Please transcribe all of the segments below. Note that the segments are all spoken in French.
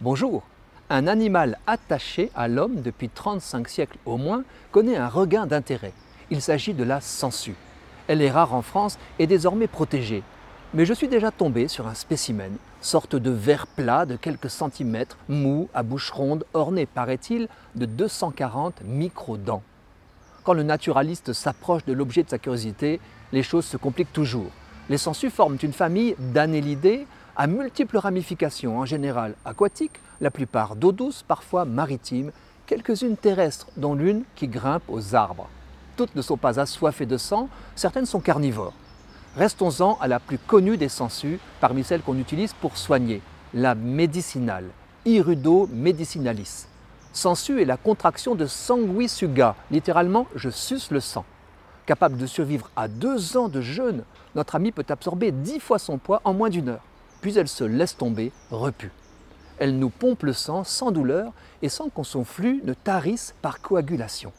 Bonjour Un animal attaché à l'homme depuis 35 siècles au moins connaît un regain d'intérêt. Il s'agit de la sangsue. Elle est rare en France et désormais protégée. Mais je suis déjà tombé sur un spécimen, sorte de verre plat de quelques centimètres, mou, à bouche ronde, orné, paraît-il, de 240 micro-dents. Quand le naturaliste s'approche de l'objet de sa curiosité, les choses se compliquent toujours. Les sangsues forment une famille d'annélidés à multiples ramifications, en général aquatiques, la plupart d'eau douce, parfois maritimes, quelques-unes terrestres, dont l'une qui grimpe aux arbres. Toutes ne sont pas assoiffées de sang, certaines sont carnivores. Restons-en à la plus connue des sangsues, parmi celles qu'on utilise pour soigner, la médicinale, Irudo medicinalis. Sangsue est la contraction de sanguisuga, littéralement je suce le sang. Capable de survivre à deux ans de jeûne, notre ami peut absorber dix fois son poids en moins d'une heure puis elle se laisse tomber, repue. Elle nous pompe le sang sans douleur et sans qu'on son flux ne tarisse par coagulation.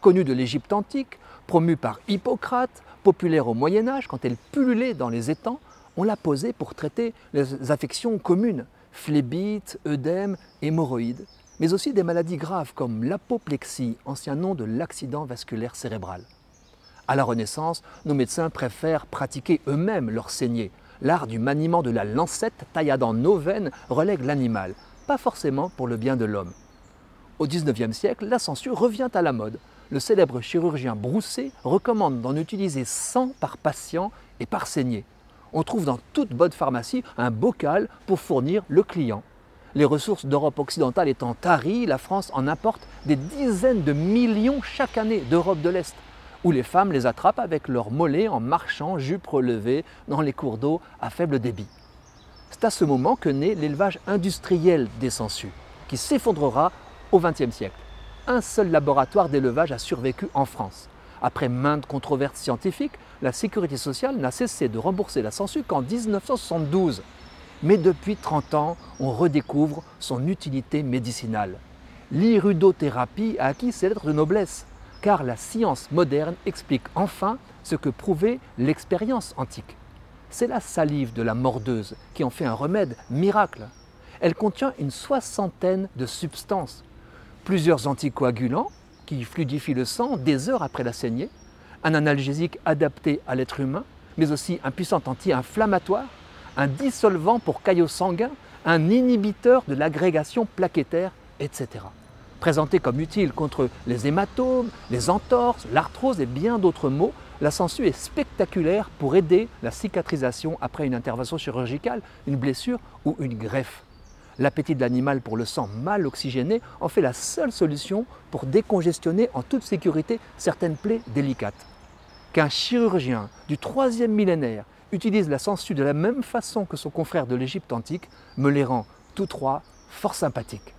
Connue de l'Égypte antique, promue par Hippocrate, populaire au Moyen Âge quand elle pullulait dans les étangs, on l'a posée pour traiter les affections communes, phlébite, œdème, hémorroïdes, mais aussi des maladies graves comme l'apoplexie, ancien nom de l'accident vasculaire cérébral. À la Renaissance, nos médecins préfèrent pratiquer eux-mêmes leur saignée, l'art du maniement de la lancette taillade en nos veines relègue l'animal, pas forcément pour le bien de l'homme. Au XIXe siècle, la censure revient à la mode. Le célèbre chirurgien Brousset recommande d'en utiliser 100 par patient et par saignée. On trouve dans toute bonne pharmacie un bocal pour fournir le client. Les ressources d'Europe occidentale étant taries, la France en importe des dizaines de millions chaque année d'Europe de l'Est où les femmes les attrapent avec leurs mollets en marchant, jupes relevées, dans les cours d'eau à faible débit. C'est à ce moment que naît l'élevage industriel des sangsues, qui s'effondrera au XXe siècle. Un seul laboratoire d'élevage a survécu en France. Après maintes controverses scientifiques, la sécurité sociale n'a cessé de rembourser la sangsue qu'en 1972. Mais depuis 30 ans, on redécouvre son utilité médicinale. L'irudothérapie a acquis ses lettres de noblesse car la science moderne explique enfin ce que prouvait l'expérience antique. C'est la salive de la mordeuse qui en fait un remède miracle. Elle contient une soixantaine de substances, plusieurs anticoagulants qui fluidifient le sang des heures après la saignée, un analgésique adapté à l'être humain, mais aussi un puissant anti-inflammatoire, un dissolvant pour caillots sanguins, un inhibiteur de l'agrégation plaquettaire, etc présentée comme utile contre les hématomes, les entorses, l'arthrose et bien d'autres maux, la sangsue est spectaculaire pour aider la cicatrisation après une intervention chirurgicale, une blessure ou une greffe. L'appétit de l'animal pour le sang mal oxygéné en fait la seule solution pour décongestionner en toute sécurité certaines plaies délicates. Qu'un chirurgien du troisième millénaire utilise la sangsue de la même façon que son confrère de l'Égypte antique me les rend tous trois fort sympathiques.